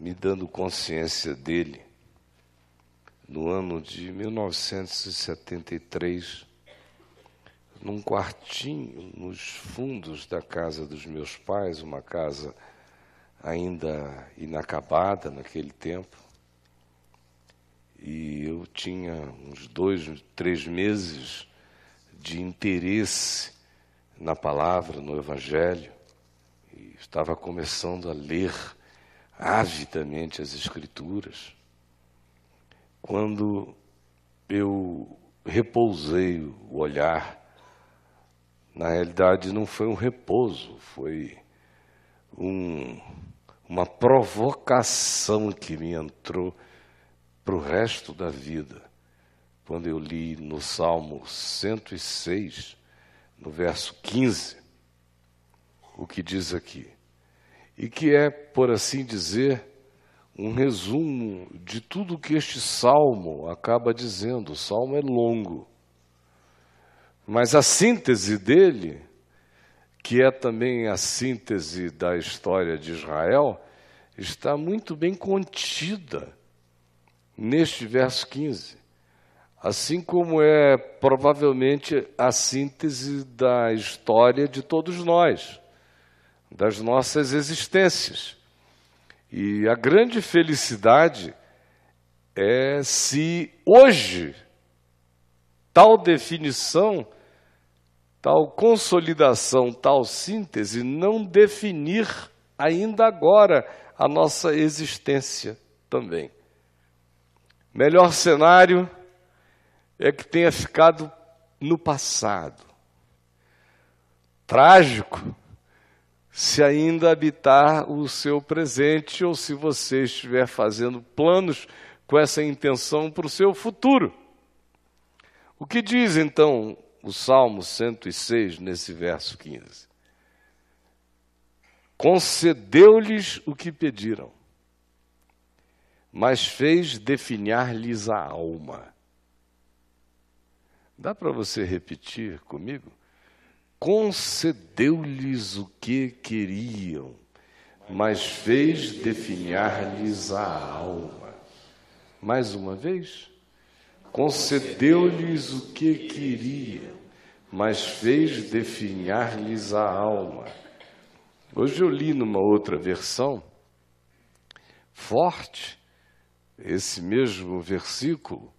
me dando consciência dele, no ano de 1973, num quartinho nos fundos da casa dos meus pais, uma casa ainda inacabada naquele tempo. E eu tinha uns dois, três meses de interesse na palavra, no Evangelho, e estava começando a ler avidamente as Escrituras, quando eu repousei o olhar. Na realidade, não foi um repouso, foi um, uma provocação que me entrou para o resto da vida quando eu li no Salmo 106, no verso 15, o que diz aqui. E que é, por assim dizer, um resumo de tudo que este salmo acaba dizendo. O salmo é longo, mas a síntese dele, que é também a síntese da história de Israel, está muito bem contida neste verso 15 assim como é provavelmente a síntese da história de todos nós, das nossas existências. E a grande felicidade é se hoje tal definição, tal consolidação, tal síntese não definir ainda agora a nossa existência também. Melhor cenário é que tenha ficado no passado. Trágico se ainda habitar o seu presente ou se você estiver fazendo planos com essa intenção para o seu futuro. O que diz então o Salmo 106, nesse verso 15? Concedeu-lhes o que pediram, mas fez definhar-lhes a alma. Dá para você repetir comigo? Concedeu-lhes o que queriam, mas fez definhar-lhes a alma. Mais uma vez. Concedeu-lhes o que queriam, mas fez definhar-lhes a alma. Hoje eu li numa outra versão, forte, esse mesmo versículo,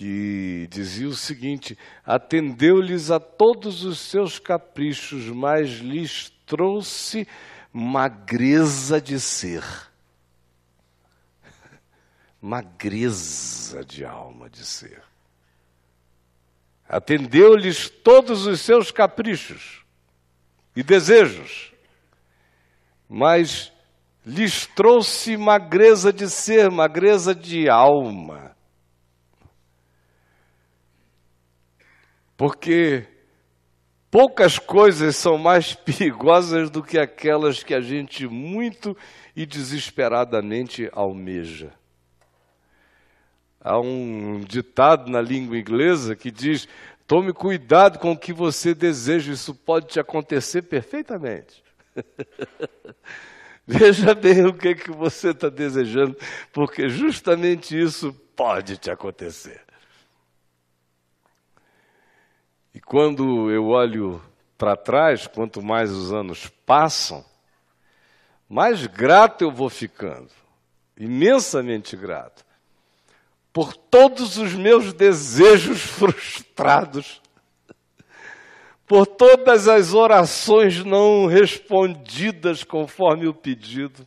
que dizia o seguinte: atendeu-lhes a todos os seus caprichos, mas lhes trouxe magreza de ser. Magreza de alma de ser. Atendeu-lhes todos os seus caprichos e desejos, mas lhes trouxe magreza de ser, magreza de alma. Porque poucas coisas são mais perigosas do que aquelas que a gente muito e desesperadamente almeja. Há um ditado na língua inglesa que diz: tome cuidado com o que você deseja, isso pode te acontecer perfeitamente. Veja bem o que, é que você está desejando, porque justamente isso pode te acontecer. E quando eu olho para trás, quanto mais os anos passam, mais grato eu vou ficando, imensamente grato, por todos os meus desejos frustrados, por todas as orações não respondidas conforme o pedido,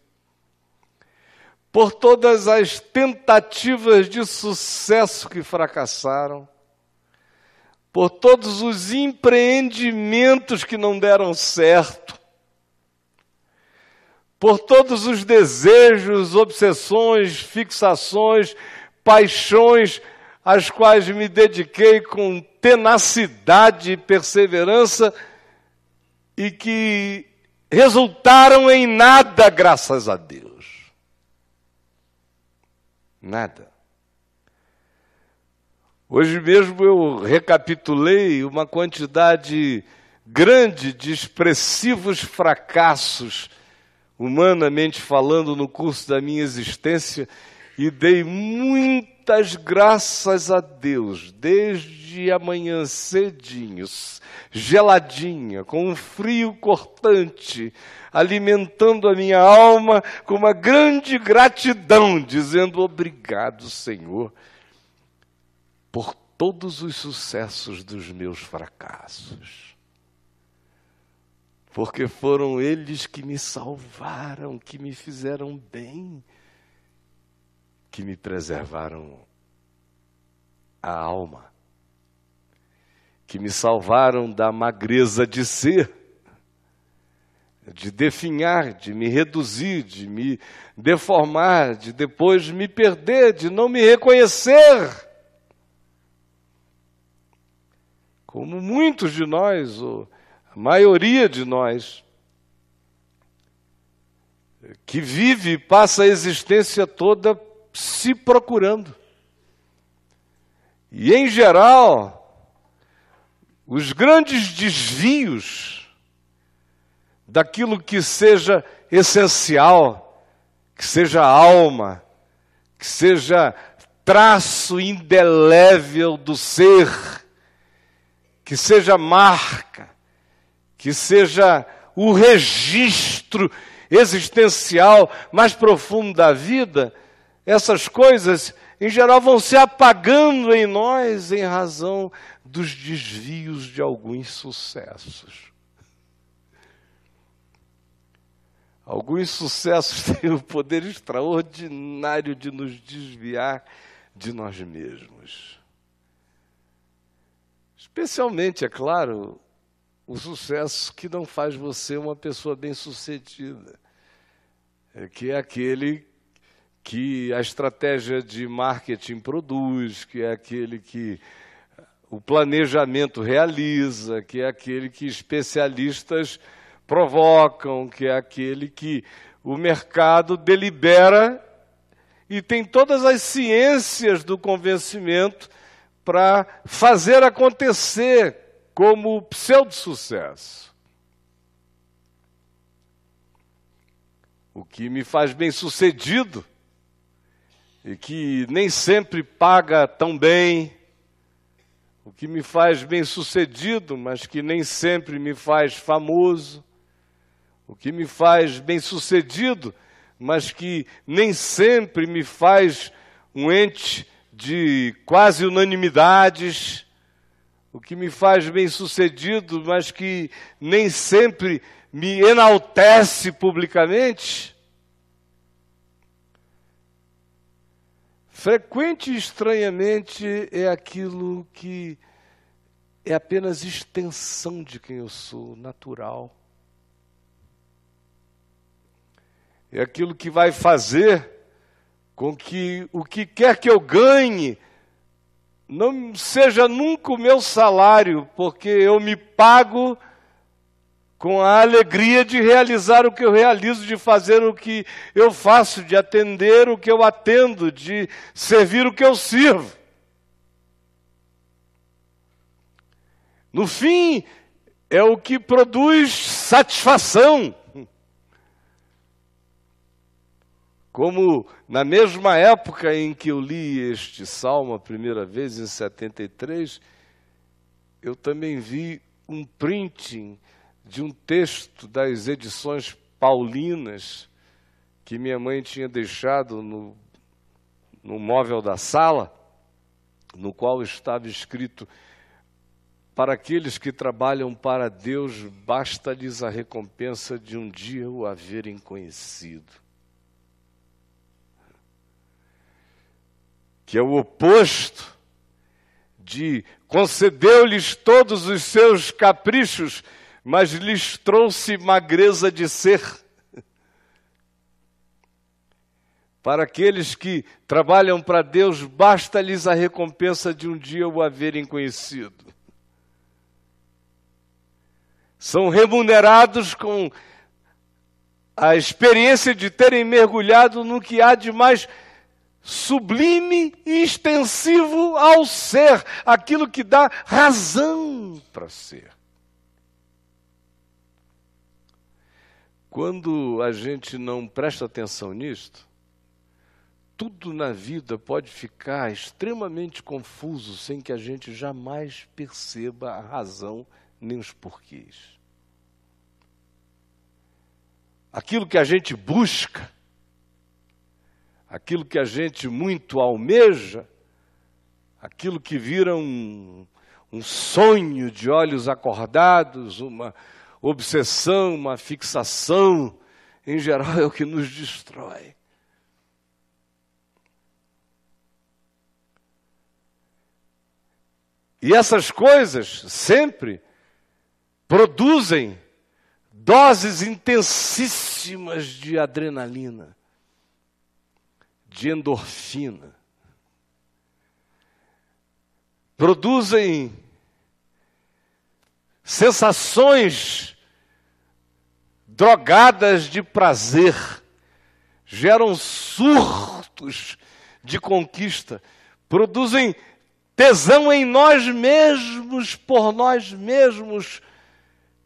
por todas as tentativas de sucesso que fracassaram, por todos os empreendimentos que não deram certo, por todos os desejos, obsessões, fixações, paixões às quais me dediquei com tenacidade e perseverança e que resultaram em nada, graças a Deus. Nada. Hoje mesmo eu recapitulei uma quantidade grande de expressivos fracassos, humanamente falando, no curso da minha existência e dei muitas graças a Deus, desde amanhã cedinho, geladinha, com um frio cortante, alimentando a minha alma com uma grande gratidão, dizendo obrigado, Senhor, por todos os sucessos dos meus fracassos. Porque foram eles que me salvaram, que me fizeram bem, que me preservaram a alma, que me salvaram da magreza de ser de definhar, de me reduzir, de me deformar, de depois me perder, de não me reconhecer. Como muitos de nós, ou a maioria de nós, que vive e passa a existência toda se procurando. E, em geral, os grandes desvios daquilo que seja essencial, que seja alma, que seja traço indelével do ser, que seja marca, que seja o registro existencial mais profundo da vida, essas coisas, em geral, vão se apagando em nós em razão dos desvios de alguns sucessos. Alguns sucessos têm o poder extraordinário de nos desviar de nós mesmos. Especialmente, é claro, o sucesso que não faz você uma pessoa bem-sucedida, é que é aquele que a estratégia de marketing produz, que é aquele que o planejamento realiza, que é aquele que especialistas provocam, que é aquele que o mercado delibera e tem todas as ciências do convencimento para fazer acontecer como pseudo-sucesso. O que me faz bem sucedido e que nem sempre paga tão bem, o que me faz bem sucedido, mas que nem sempre me faz famoso, o que me faz bem-sucedido, mas que nem sempre me faz um ente de quase unanimidades, o que me faz bem-sucedido, mas que nem sempre me enaltece publicamente. Frequente e estranhamente é aquilo que é apenas extensão de quem eu sou, natural. é aquilo que vai fazer com que o que quer que eu ganhe não seja nunca o meu salário, porque eu me pago com a alegria de realizar o que eu realizo, de fazer o que eu faço, de atender o que eu atendo, de servir o que eu sirvo. No fim, é o que produz satisfação. Como na mesma época em que eu li este salmo a primeira vez, em 73, eu também vi um printing de um texto das edições paulinas que minha mãe tinha deixado no, no móvel da sala, no qual estava escrito: Para aqueles que trabalham para Deus, basta-lhes a recompensa de um dia o haverem conhecido. Que é o oposto de concedeu-lhes todos os seus caprichos, mas lhes trouxe magreza de ser. Para aqueles que trabalham para Deus, basta-lhes a recompensa de um dia o haverem conhecido. São remunerados com a experiência de terem mergulhado no que há de mais sublime e extensivo ao ser, aquilo que dá razão para ser. Quando a gente não presta atenção nisto, tudo na vida pode ficar extremamente confuso sem que a gente jamais perceba a razão nem os porquês. Aquilo que a gente busca, aquilo que a gente muito almeja, aquilo que vira um, um sonho de olhos acordados, uma obsessão, uma fixação, em geral é o que nos destrói. E essas coisas sempre produzem doses intensíssimas de adrenalina, de endorfina. Produzem sensações drogadas de prazer, geram surtos de conquista, produzem tesão em nós mesmos, por nós mesmos,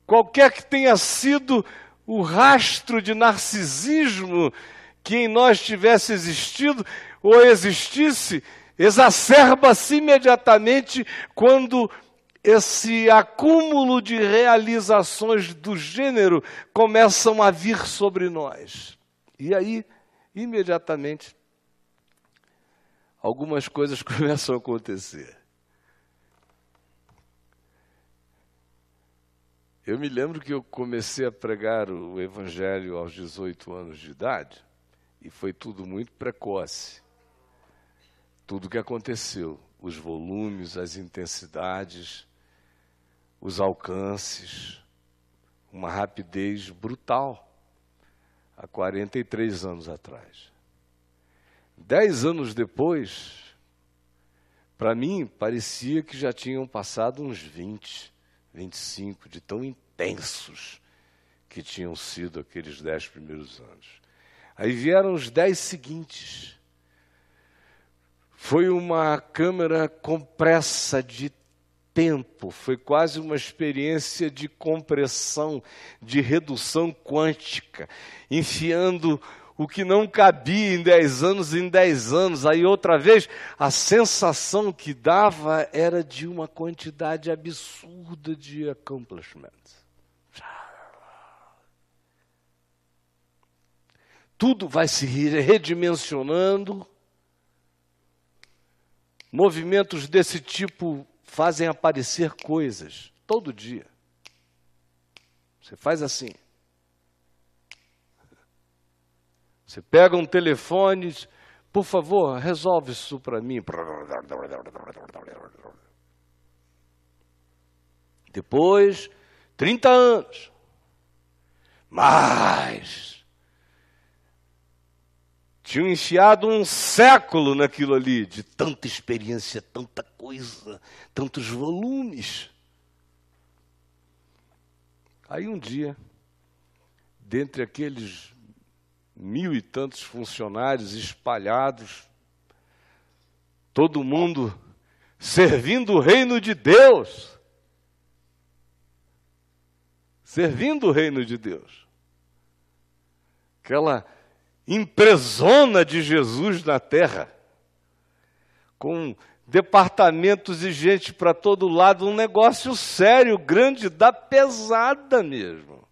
qualquer que tenha sido o rastro de narcisismo que em nós tivesse existido ou existisse, exacerba-se imediatamente quando esse acúmulo de realizações do gênero começam a vir sobre nós. E aí, imediatamente, algumas coisas começam a acontecer. Eu me lembro que eu comecei a pregar o Evangelho aos 18 anos de idade, e foi tudo muito precoce. Tudo que aconteceu, os volumes, as intensidades, os alcances, uma rapidez brutal, há 43 anos atrás. Dez anos depois, para mim, parecia que já tinham passado uns 20, 25, de tão intensos que tinham sido aqueles dez primeiros anos. Aí vieram os dez seguintes. Foi uma câmera compressa de tempo, foi quase uma experiência de compressão, de redução quântica, enfiando o que não cabia em dez anos em dez anos. Aí outra vez, a sensação que dava era de uma quantidade absurda de accomplishments. Tudo vai se redimensionando. Movimentos desse tipo fazem aparecer coisas todo dia. Você faz assim. Você pega um telefone, por favor, resolve isso para mim. Depois, 30 anos. Mais tinham enfiado um século naquilo ali, de tanta experiência, tanta coisa, tantos volumes. Aí um dia, dentre aqueles mil e tantos funcionários espalhados, todo mundo servindo o reino de Deus, servindo o reino de Deus. Aquela empresona de Jesus na terra, com departamentos e gente para todo lado, um negócio sério, grande, da pesada mesmo.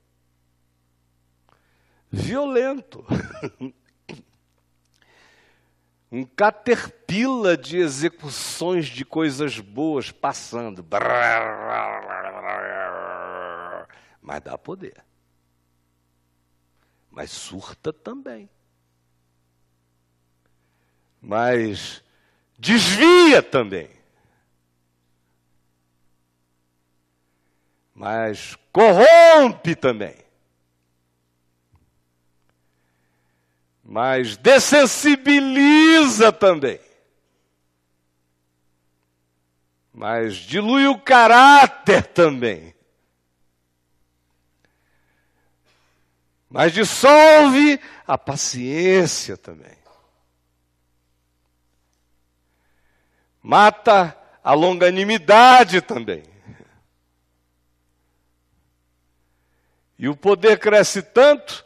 Violento. um caterpillar de execuções de coisas boas passando. Mas dá poder. Mas surta também mas desvia também. Mas corrompe também. Mas dessensibiliza também. Mas dilui o caráter também. Mas dissolve a paciência também. Mata a longanimidade também. E o poder cresce tanto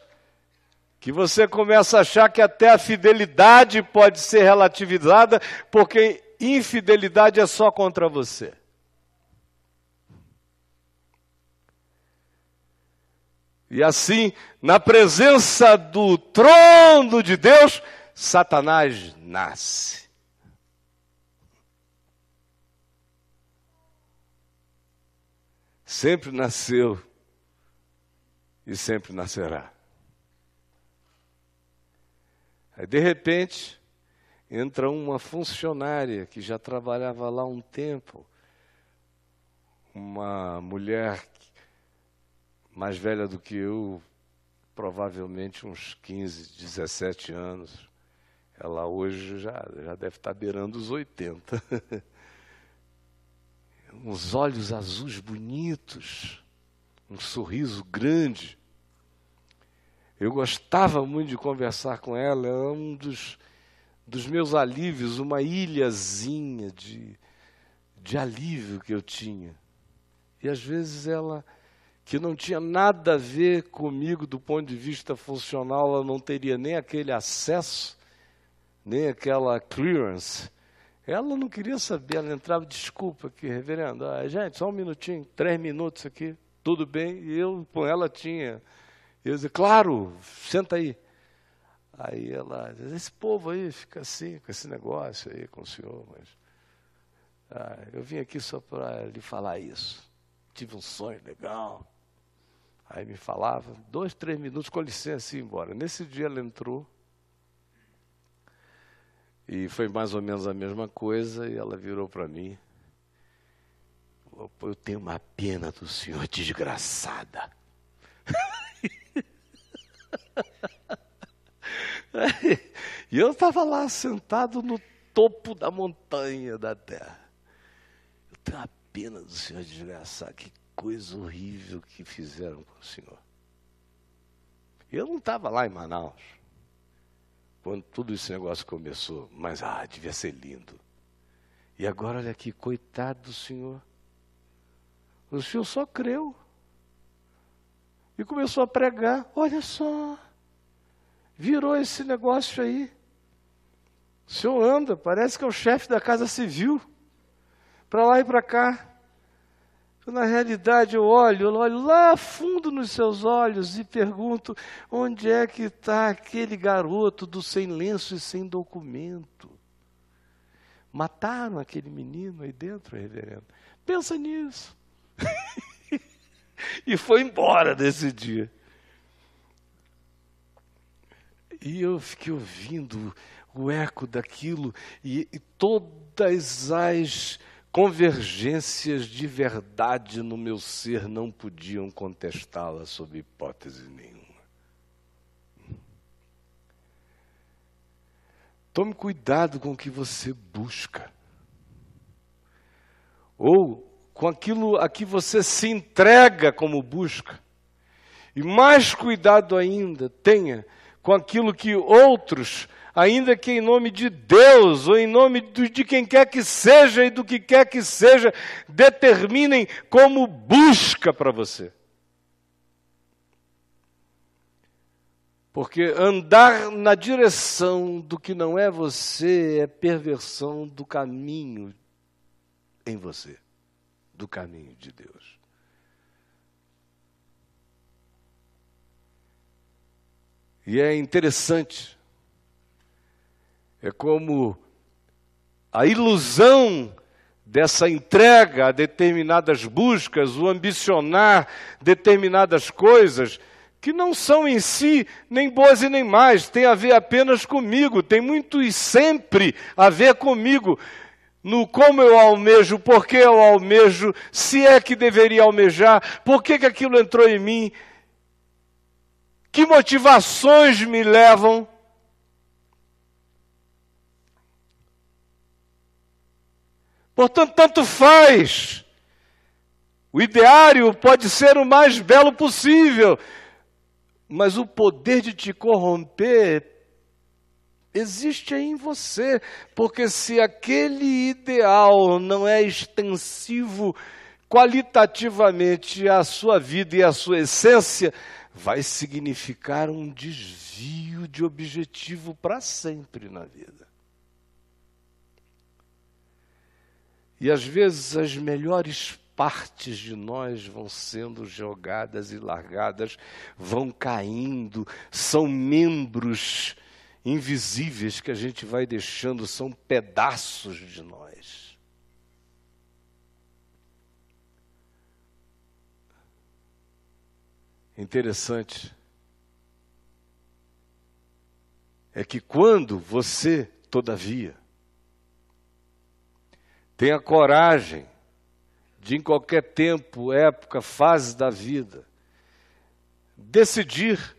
que você começa a achar que até a fidelidade pode ser relativizada, porque infidelidade é só contra você. E assim, na presença do trono de Deus, Satanás nasce. Sempre nasceu e sempre nascerá. Aí, de repente, entra uma funcionária que já trabalhava lá um tempo, uma mulher mais velha do que eu, provavelmente uns 15, 17 anos. Ela hoje já, já deve estar beirando os 80. Uns olhos azuis bonitos, um sorriso grande. Eu gostava muito de conversar com ela, era um dos, dos meus alívios, uma ilhazinha de, de alívio que eu tinha. E às vezes ela que não tinha nada a ver comigo do ponto de vista funcional, ela não teria nem aquele acesso, nem aquela clearance. Ela não queria saber, ela entrava, desculpa aqui, reverendo, ah, gente, só um minutinho, três minutos aqui, tudo bem? E eu com ela tinha. Eu dizia, claro, senta aí. Aí ela, esse povo aí fica assim, com esse negócio aí com o senhor, mas. Ah, eu vim aqui só para lhe falar isso. Tive um sonho legal. Aí me falava, dois, três minutos, com licença, e ia embora. Nesse dia ela entrou. E foi mais ou menos a mesma coisa, e ela virou para mim. Eu tenho uma pena do senhor, desgraçada. e eu estava lá sentado no topo da montanha da terra. Eu tenho uma pena do senhor desgraçado. Que coisa horrível que fizeram com o senhor. Eu não estava lá em Manaus, quando todo esse negócio começou, mas ah, devia ser lindo. E agora, olha aqui, coitado do senhor. O senhor só creu. E começou a pregar. Olha só. Virou esse negócio aí. O senhor anda, parece que é o chefe da Casa Civil. Para lá e para cá. Na realidade, eu olho, eu olho lá fundo nos seus olhos e pergunto: onde é que está aquele garoto do sem lenço e sem documento? Mataram aquele menino aí dentro, reverendo. Pensa nisso. e foi embora desse dia. E eu fiquei ouvindo o eco daquilo e, e todas as convergências de verdade no meu ser não podiam contestá-la sob hipótese nenhuma. Tome cuidado com o que você busca. Ou com aquilo a que você se entrega como busca. E mais cuidado ainda tenha com aquilo que outros ainda que em nome de Deus ou em nome de quem quer que seja e do que quer que seja, determinem como busca para você. Porque andar na direção do que não é você é perversão do caminho em você, do caminho de Deus. E é interessante é como a ilusão dessa entrega a determinadas buscas, o ambicionar determinadas coisas, que não são em si nem boas e nem mais, tem a ver apenas comigo, tem muito e sempre a ver comigo, no como eu almejo, por que eu almejo, se é que deveria almejar, por que, que aquilo entrou em mim, que motivações me levam Portanto, tanto faz. O ideário pode ser o mais belo possível, mas o poder de te corromper existe em você, porque se aquele ideal não é extensivo qualitativamente à sua vida e à sua essência, vai significar um desvio de objetivo para sempre na vida. E às vezes as melhores partes de nós vão sendo jogadas e largadas, vão caindo, são membros invisíveis que a gente vai deixando, são pedaços de nós. Interessante é que quando você, todavia, tem a coragem de, em qualquer tempo, época, fase da vida, decidir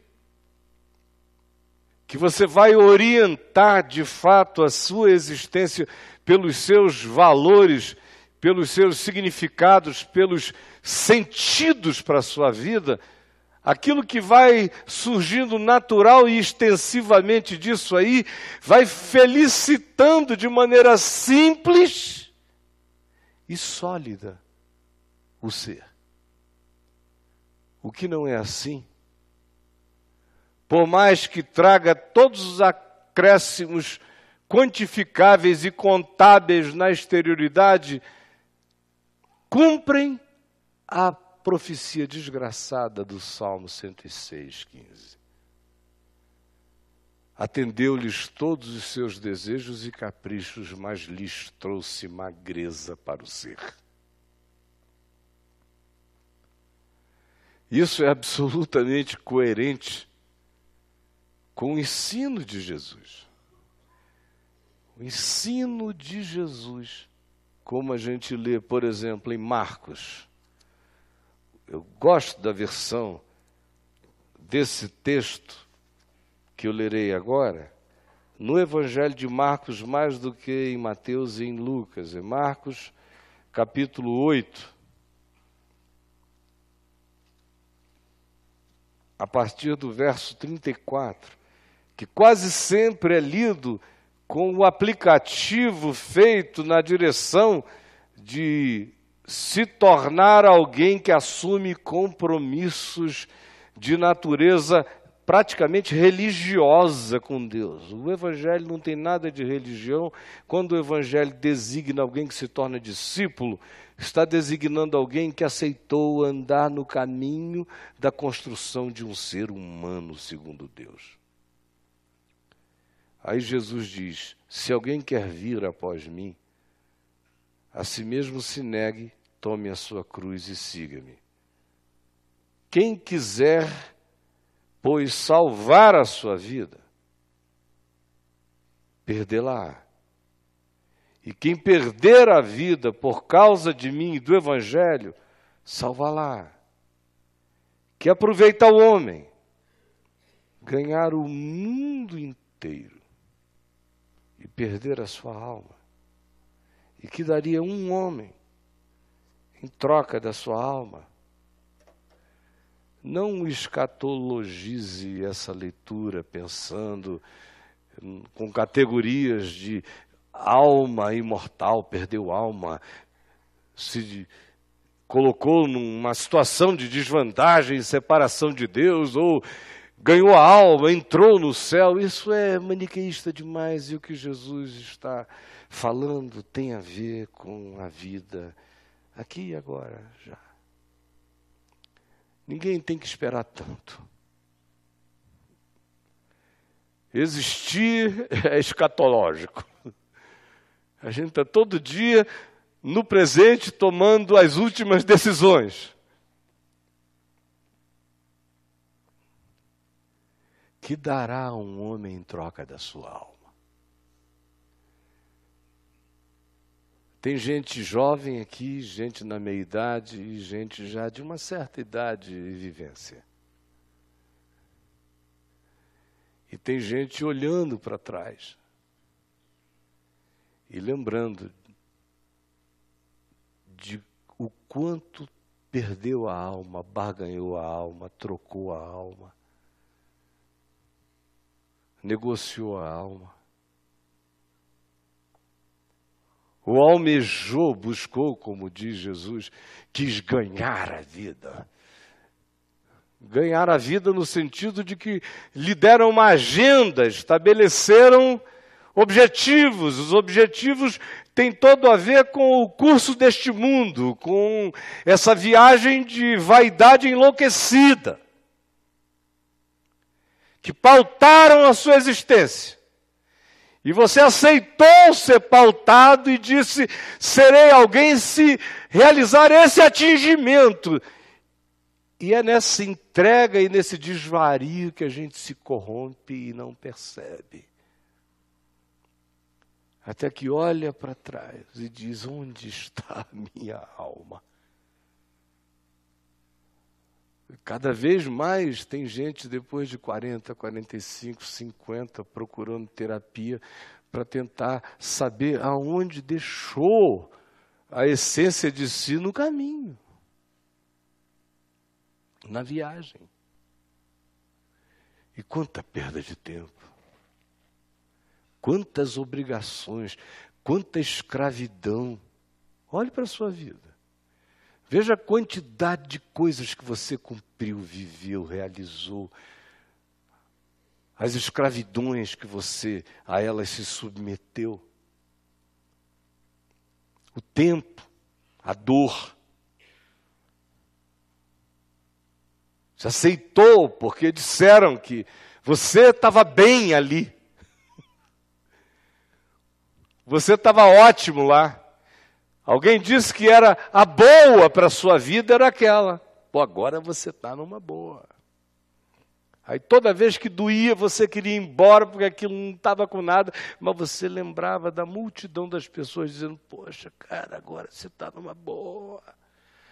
que você vai orientar de fato a sua existência pelos seus valores, pelos seus significados, pelos sentidos para a sua vida, aquilo que vai surgindo natural e extensivamente disso aí, vai felicitando de maneira simples e sólida o ser. O que não é assim por mais que traga todos os acréscimos quantificáveis e contábeis na exterioridade, cumprem a profecia desgraçada do Salmo 106, 15. Atendeu-lhes todos os seus desejos e caprichos, mas lhes trouxe magreza para o ser. Isso é absolutamente coerente com o ensino de Jesus. O ensino de Jesus, como a gente lê, por exemplo, em Marcos. Eu gosto da versão desse texto que eu lerei agora, no Evangelho de Marcos, mais do que em Mateus e em Lucas. Em Marcos, capítulo 8, a partir do verso 34 que quase sempre é lido com o aplicativo feito na direção de se tornar alguém que assume compromissos de natureza praticamente religiosa com Deus. O Evangelho não tem nada de religião. Quando o Evangelho designa alguém que se torna discípulo, está designando alguém que aceitou andar no caminho da construção de um ser humano segundo Deus. Aí Jesus diz: Se alguém quer vir após mim, a si mesmo se negue, tome a sua cruz e siga-me. Quem quiser, pois, salvar a sua vida, perdê-la. E quem perder a vida por causa de mim e do Evangelho, salvá-la. Que aproveita o homem ganhar o mundo inteiro e perder a sua alma. E que daria um homem em troca da sua alma. Não escatologize essa leitura pensando com categorias de alma imortal, perdeu alma, se colocou numa situação de desvantagem, separação de Deus, ou ganhou a alma, entrou no céu. Isso é maniqueísta demais e o que Jesus está falando tem a ver com a vida aqui e agora já. Ninguém tem que esperar tanto. Existir é escatológico. A gente está todo dia no presente tomando as últimas decisões. que dará um homem em troca da sua alma? Tem gente jovem aqui, gente na meia idade e gente já de uma certa idade e vivência. E tem gente olhando para trás e lembrando de o quanto perdeu a alma, barganhou a alma, trocou a alma negociou a alma. O almejou, buscou, como diz Jesus, quis ganhar a vida. Ganhar a vida no sentido de que lhe deram uma agenda, estabeleceram objetivos. Os objetivos têm todo a ver com o curso deste mundo, com essa viagem de vaidade enlouquecida, que pautaram a sua existência. E você aceitou ser pautado e disse: serei alguém se realizar esse atingimento. E é nessa entrega e nesse desvario que a gente se corrompe e não percebe. Até que olha para trás e diz: onde está a minha alma? Cada vez mais tem gente depois de 40, 45, 50 procurando terapia para tentar saber aonde deixou a essência de si no caminho, na viagem. E quanta perda de tempo, quantas obrigações, quanta escravidão. Olhe para a sua vida. Veja a quantidade de coisas que você cumpriu, viveu, realizou. As escravidões que você a elas se submeteu. O tempo, a dor. Você aceitou porque disseram que você estava bem ali. Você estava ótimo lá. Alguém disse que era a boa para a sua vida, era aquela. Pô, agora você está numa boa. Aí toda vez que doía, você queria ir embora porque aquilo não estava com nada, mas você lembrava da multidão das pessoas dizendo: Poxa, cara, agora você está numa boa.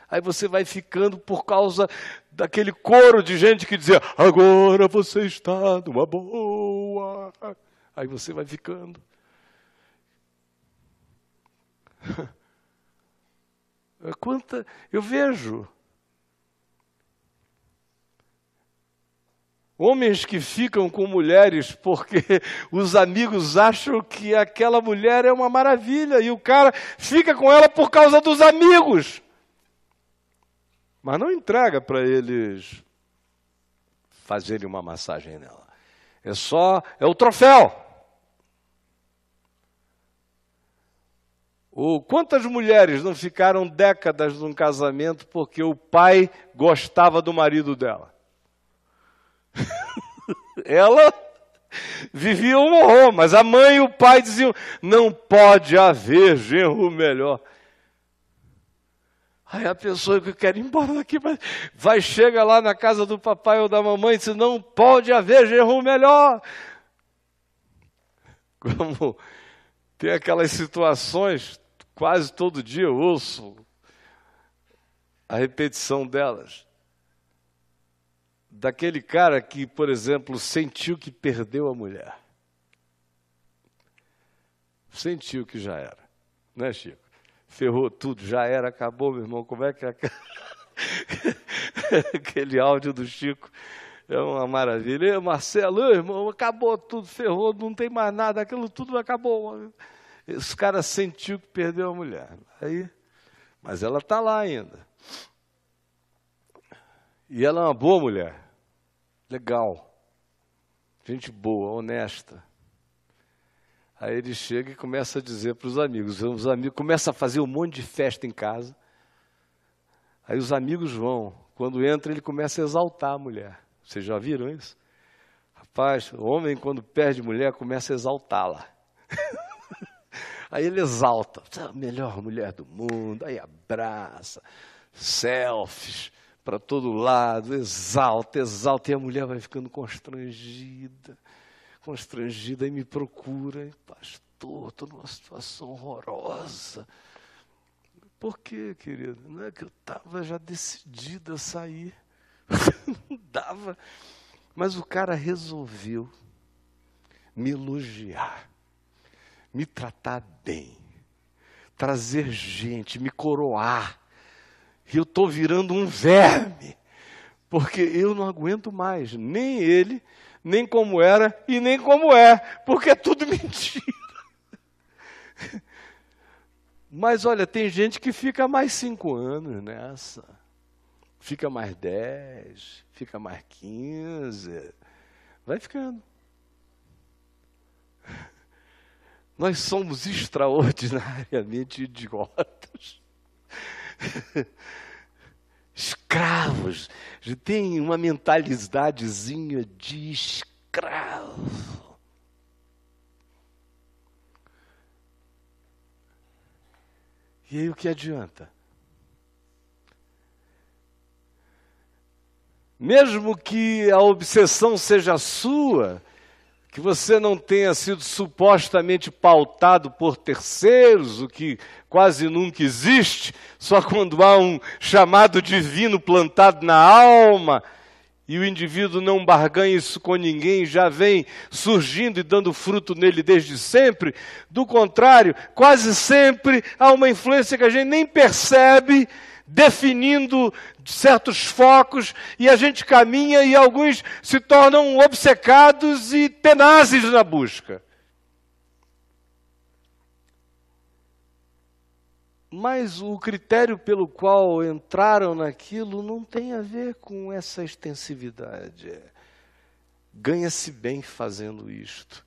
Aí você vai ficando por causa daquele coro de gente que dizia: Agora você está numa boa. Aí você vai ficando. Quanta, eu vejo homens que ficam com mulheres porque os amigos acham que aquela mulher é uma maravilha e o cara fica com ela por causa dos amigos. Mas não entrega para eles fazerem uma massagem nela. É só, é o troféu. O, quantas mulheres não ficaram décadas num casamento porque o pai gostava do marido dela? Ela vivia um horror, mas a mãe e o pai diziam: não pode haver genro melhor. Aí a pessoa que quer ir embora daqui vai, chega lá na casa do papai ou da mamãe e diz: não pode haver genro melhor. Como tem aquelas situações Quase todo dia eu ouço a repetição delas. Daquele cara que, por exemplo, sentiu que perdeu a mulher. Sentiu que já era, né, Chico? Ferrou tudo, já era, acabou, meu irmão. Como é que é? Aquele áudio do Chico é uma maravilha. E, Marcelo, irmão, acabou tudo, ferrou, não tem mais nada, aquilo tudo acabou. Esse cara sentiu que perdeu a mulher. Aí, mas ela está lá ainda. E ela é uma boa mulher. Legal. Gente boa, honesta. Aí ele chega e começa a dizer para os amigos. Os amigos começam a fazer um monte de festa em casa. Aí os amigos vão. Quando entra, ele começa a exaltar a mulher. Vocês já viram isso? Rapaz, o homem, quando perde mulher, começa a exaltá-la. Aí ele exalta, a melhor mulher do mundo, aí abraça, selfies para todo lado, exalta, exalta, e a mulher vai ficando constrangida, constrangida e me procura, pastor, estou numa situação horrorosa. Por quê, querido? Não é que eu estava já decidida a sair. Não dava. Mas o cara resolveu me elogiar me tratar bem, trazer gente, me coroar. E eu estou virando um verme, porque eu não aguento mais, nem ele, nem como era e nem como é, porque é tudo mentira. Mas olha, tem gente que fica mais cinco anos nessa, fica mais dez, fica mais quinze, vai ficando. Nós somos extraordinariamente idiotas. Escravos. Tem uma mentalidadezinha de escravo. E aí o que adianta? Mesmo que a obsessão seja sua, que você não tenha sido supostamente pautado por terceiros, o que quase nunca existe, só quando há um chamado divino plantado na alma, e o indivíduo não barganha isso com ninguém, já vem surgindo e dando fruto nele desde sempre. Do contrário, quase sempre há uma influência que a gente nem percebe, definindo certos focos, e a gente caminha e alguns se tornam obcecados e tenazes na busca. Mas o critério pelo qual entraram naquilo não tem a ver com essa extensividade. Ganha-se bem fazendo isto.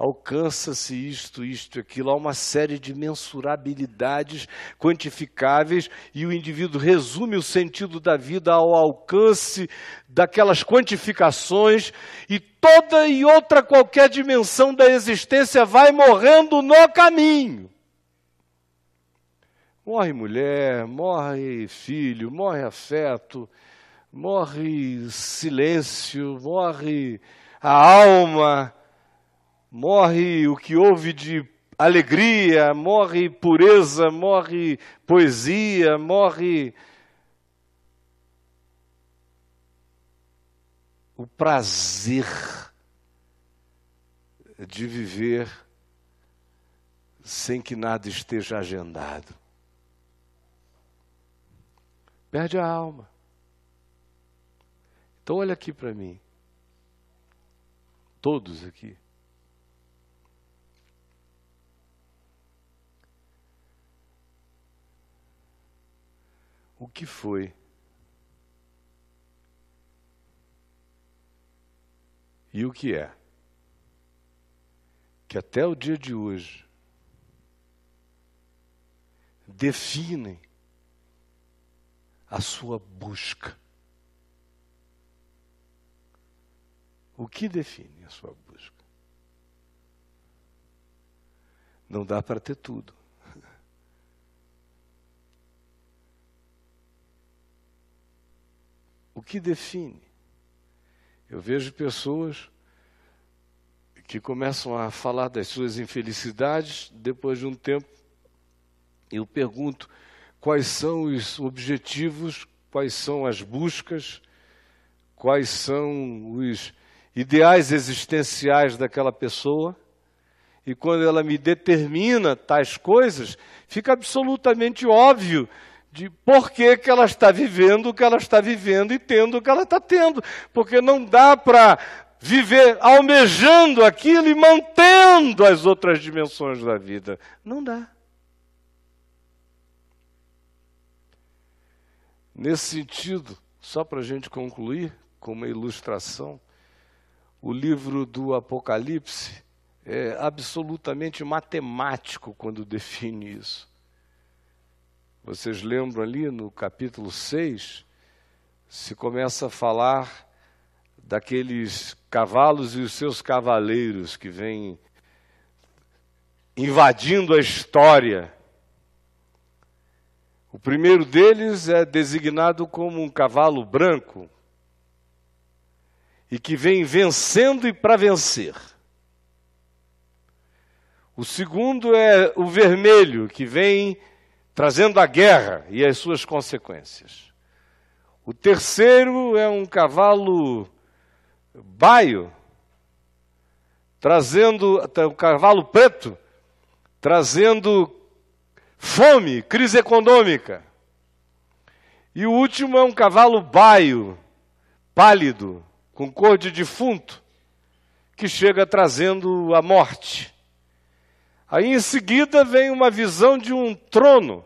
Alcança-se isto, isto, aquilo. Há uma série de mensurabilidades quantificáveis e o indivíduo resume o sentido da vida ao alcance daquelas quantificações e toda e outra qualquer dimensão da existência vai morrendo no caminho. Morre mulher, morre filho, morre afeto, morre silêncio, morre a alma, morre o que houve de alegria, morre pureza, morre poesia, morre o prazer de viver sem que nada esteja agendado. Perde a alma. Então olha aqui para mim. Todos aqui. O que foi? E o que é? Que até o dia de hoje definem a sua busca. O que define a sua busca? Não dá para ter tudo. O que define? Eu vejo pessoas que começam a falar das suas infelicidades, depois de um tempo, eu pergunto: quais são os objetivos, quais são as buscas, quais são os ideais existenciais daquela pessoa. E quando ela me determina tais coisas, fica absolutamente óbvio de por que, que ela está vivendo o que ela está vivendo e tendo o que ela está tendo. Porque não dá para viver almejando aquilo e mantendo as outras dimensões da vida. Não dá. Nesse sentido, só para a gente concluir, com uma ilustração, o livro do Apocalipse é absolutamente matemático quando define isso. Vocês lembram ali no capítulo 6, se começa a falar daqueles cavalos e os seus cavaleiros que vêm invadindo a história o primeiro deles é designado como um cavalo branco e que vem vencendo e para vencer. O segundo é o vermelho, que vem trazendo a guerra e as suas consequências. O terceiro é um cavalo baio, trazendo o cavalo preto, trazendo Fome, crise econômica. E o último é um cavalo baio, pálido, com cor de defunto, que chega trazendo a morte. Aí em seguida vem uma visão de um trono.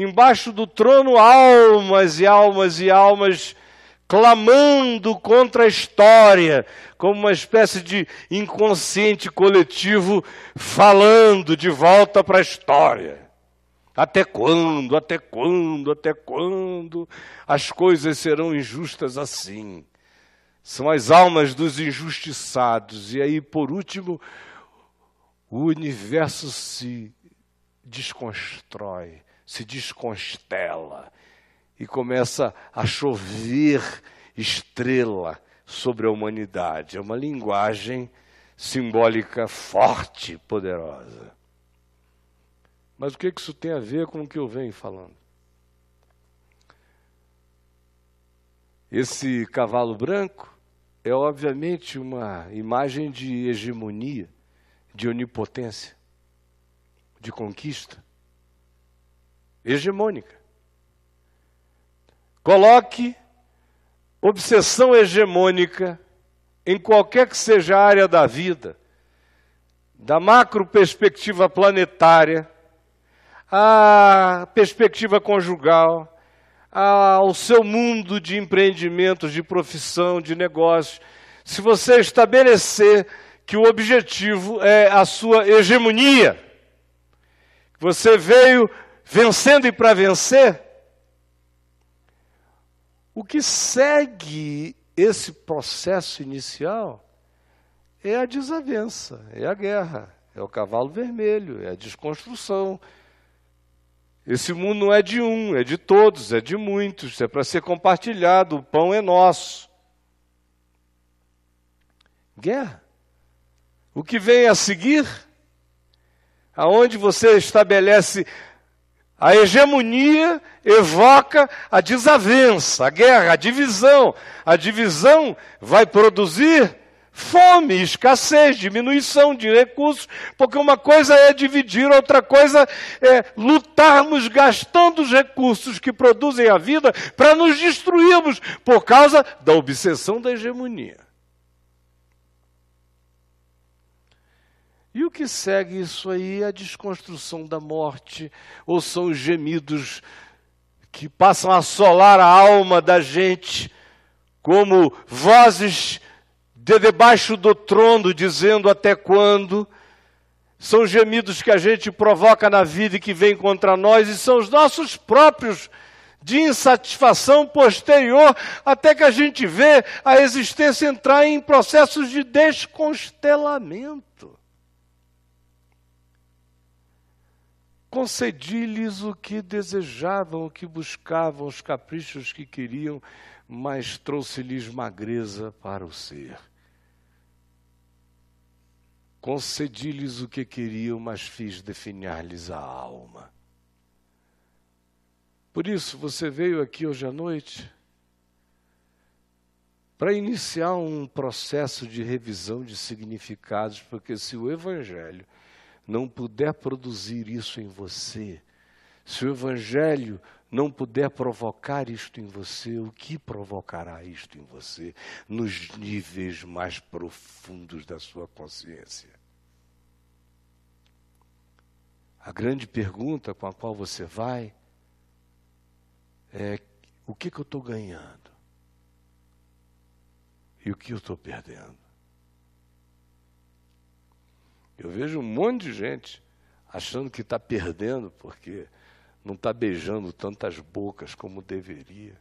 Embaixo do trono, almas e almas e almas clamando contra a história, como uma espécie de inconsciente coletivo falando de volta para a história. Até quando, até quando, até quando as coisas serão injustas assim? São as almas dos injustiçados. E aí, por último, o universo se desconstrói, se desconstela e começa a chover estrela sobre a humanidade. É uma linguagem simbólica forte, poderosa. Mas o que isso tem a ver com o que eu venho falando? Esse cavalo branco é obviamente uma imagem de hegemonia de onipotência, de conquista, hegemônica. Coloque obsessão hegemônica em qualquer que seja a área da vida, da macro perspectiva planetária, à perspectiva conjugal, ao seu mundo de empreendimentos, de profissão, de negócios. Se você estabelecer que o objetivo é a sua hegemonia. Você veio vencendo e para vencer. O que segue esse processo inicial é a desavença, é a guerra, é o cavalo vermelho, é a desconstrução. Esse mundo não é de um, é de todos, é de muitos, é para ser compartilhado, o pão é nosso. Guerra. O que vem a seguir, aonde você estabelece a hegemonia, evoca a desavença, a guerra, a divisão. A divisão vai produzir fome, escassez, diminuição de recursos, porque uma coisa é dividir, outra coisa é lutarmos gastando os recursos que produzem a vida para nos destruirmos por causa da obsessão da hegemonia. E o que segue isso aí é a desconstrução da morte, ou são os gemidos que passam a assolar a alma da gente, como vozes de debaixo do trono dizendo até quando. São gemidos que a gente provoca na vida e que vem contra nós, e são os nossos próprios de insatisfação posterior, até que a gente vê a existência entrar em processos de desconstelamento. Concedi-lhes o que desejavam, o que buscavam, os caprichos que queriam, mas trouxe-lhes magreza para o ser. Concedi-lhes o que queriam, mas fiz definhar-lhes a alma. Por isso, você veio aqui hoje à noite para iniciar um processo de revisão de significados, porque se o Evangelho não puder produzir isso em você, se o Evangelho não puder provocar isto em você, o que provocará isto em você nos níveis mais profundos da sua consciência? A grande pergunta com a qual você vai é: o que, que eu estou ganhando? E o que eu estou perdendo? Eu vejo um monte de gente achando que está perdendo porque não está beijando tantas bocas como deveria.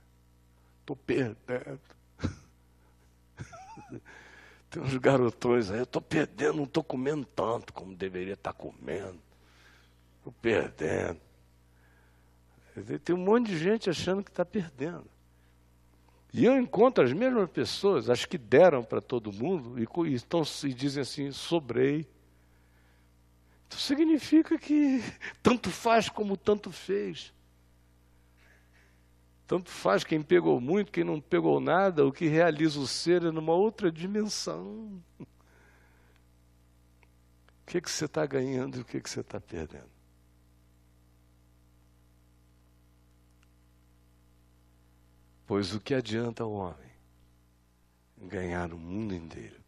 Estou perdendo. Tem uns garotões aí, eu estou perdendo, não estou comendo tanto como deveria estar tá comendo. Estou perdendo. Tem um monte de gente achando que está perdendo. E eu encontro as mesmas pessoas, as que deram para todo mundo, e, e, estão, e dizem assim: sobrei. Então significa que tanto faz como tanto fez. Tanto faz quem pegou muito, quem não pegou nada, o que realiza o ser é numa outra dimensão. O que, que você está ganhando e o que, que você está perdendo? Pois o que adianta o homem ganhar o mundo inteiro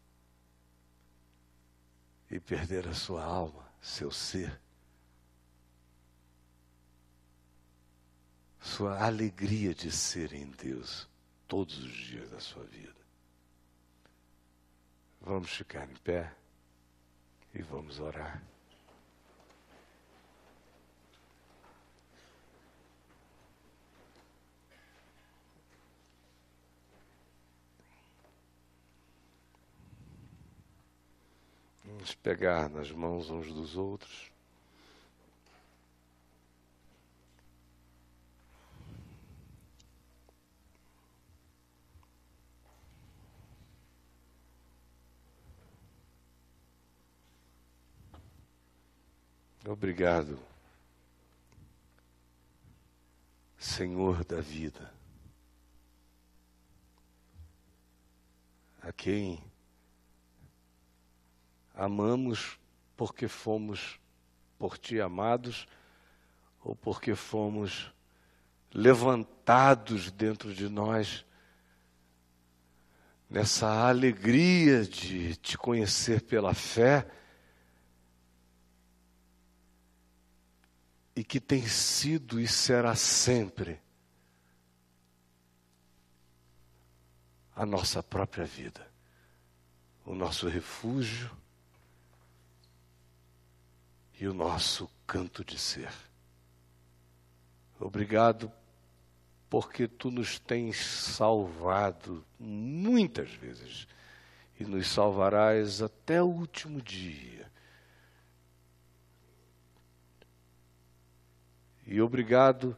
e perder a sua alma? Seu ser, sua alegria de ser em Deus todos os dias da sua vida. Vamos ficar em pé e vamos orar. Vamos pegar nas mãos uns dos outros. Obrigado, Senhor da vida, a quem amamos porque fomos por Ti amados ou porque fomos levantados dentro de nós nessa alegria de Te conhecer pela fé e que tem sido e será sempre a nossa própria vida, o nosso refúgio e o nosso canto de ser. Obrigado porque tu nos tens salvado muitas vezes e nos salvarás até o último dia. E obrigado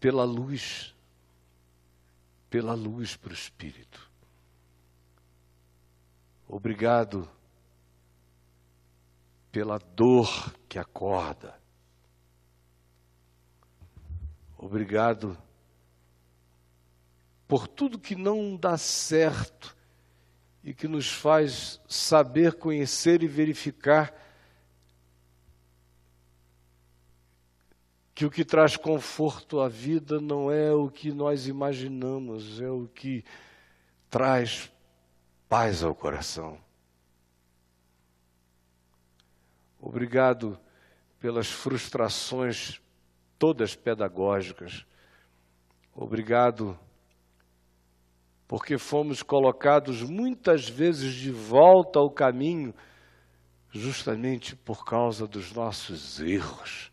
pela luz, pela luz para o Espírito. Obrigado pela dor que acorda. Obrigado por tudo que não dá certo e que nos faz saber, conhecer e verificar que o que traz conforto à vida não é o que nós imaginamos, é o que traz paz ao coração. Obrigado pelas frustrações todas pedagógicas. Obrigado porque fomos colocados muitas vezes de volta ao caminho justamente por causa dos nossos erros.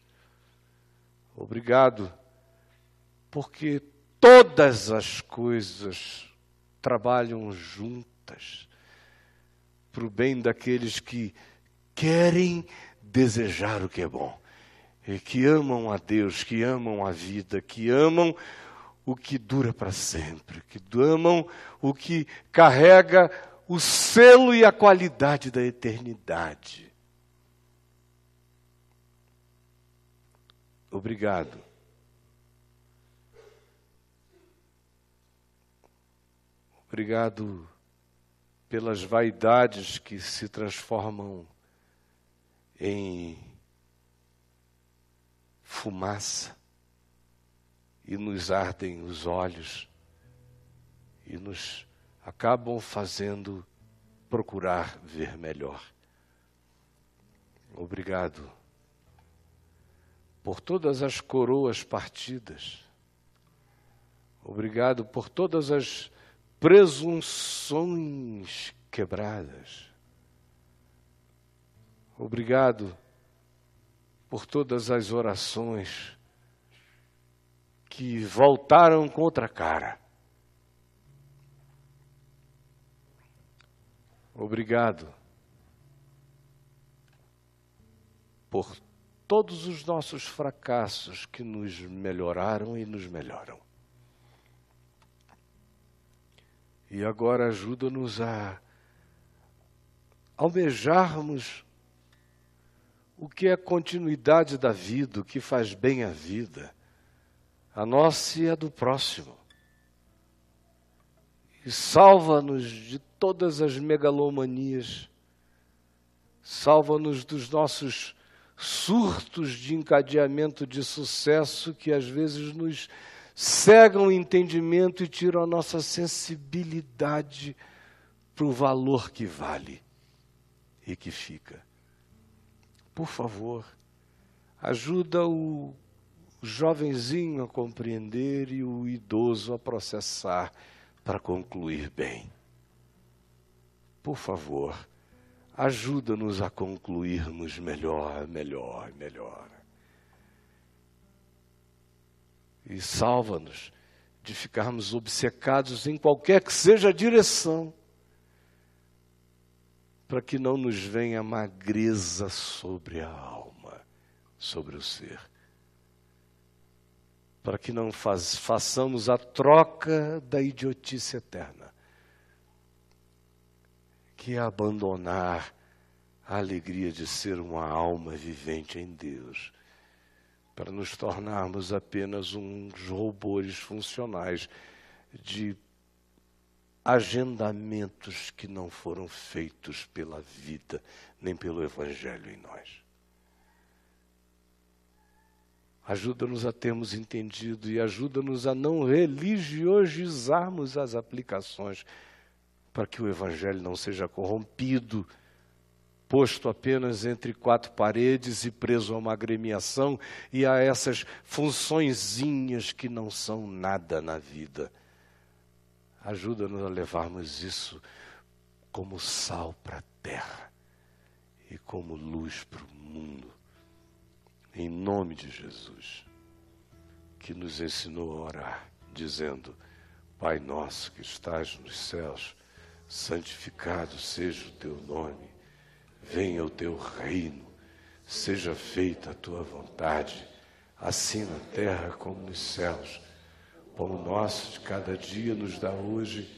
Obrigado porque todas as coisas trabalham juntas para o bem daqueles que querem desejar o que é bom, e que amam a Deus, que amam a vida, que amam o que dura para sempre, que amam o que carrega o selo e a qualidade da eternidade. Obrigado. Obrigado pelas vaidades que se transformam em fumaça e nos ardem os olhos e nos acabam fazendo procurar ver melhor. Obrigado por todas as coroas partidas. Obrigado por todas as presunções quebradas. Obrigado por todas as orações que voltaram contra a cara. Obrigado por todos os nossos fracassos que nos melhoraram e nos melhoram. E agora ajuda-nos a almejarmos o que é continuidade da vida, o que faz bem à vida, a nossa e a do próximo. E salva-nos de todas as megalomanias, salva-nos dos nossos surtos de encadeamento de sucesso que às vezes nos cegam o entendimento e tiram a nossa sensibilidade para o valor que vale e que fica. Por favor, ajuda o jovenzinho a compreender e o idoso a processar para concluir bem. Por favor, ajuda-nos a concluirmos melhor, melhor, melhor. E salva-nos de ficarmos obcecados em qualquer que seja a direção, para que não nos venha magreza sobre a alma, sobre o ser. Para que não faz, façamos a troca da idiotice eterna, que é abandonar a alegria de ser uma alma vivente em Deus para nos tornarmos apenas uns robôs funcionais de agendamentos que não foram feitos pela vida nem pelo Evangelho em nós. Ajuda-nos a termos entendido e ajuda-nos a não religiosizarmos as aplicações para que o Evangelho não seja corrompido posto apenas entre quatro paredes e preso a uma agremiação e a essas funçõezinhas que não são nada na vida. Ajuda-nos a levarmos isso como sal para a terra e como luz para o mundo. Em nome de Jesus, que nos ensinou a orar, dizendo: Pai nosso que estás nos céus, santificado seja o teu nome venha o teu reino, seja feita a tua vontade, assim na terra como nos céus. Pão nosso de cada dia nos dá hoje,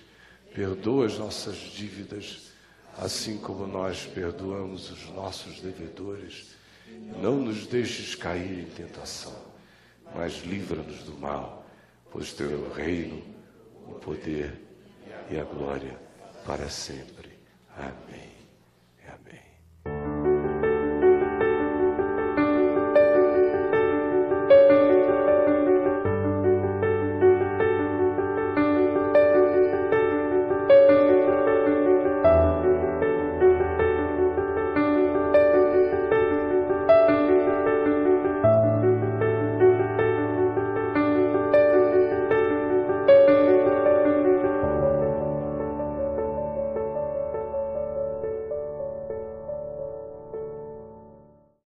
perdoa as nossas dívidas, assim como nós perdoamos os nossos devedores. Não nos deixes cair em tentação, mas livra-nos do mal, pois teu é o reino, o poder e a glória para sempre. Amém.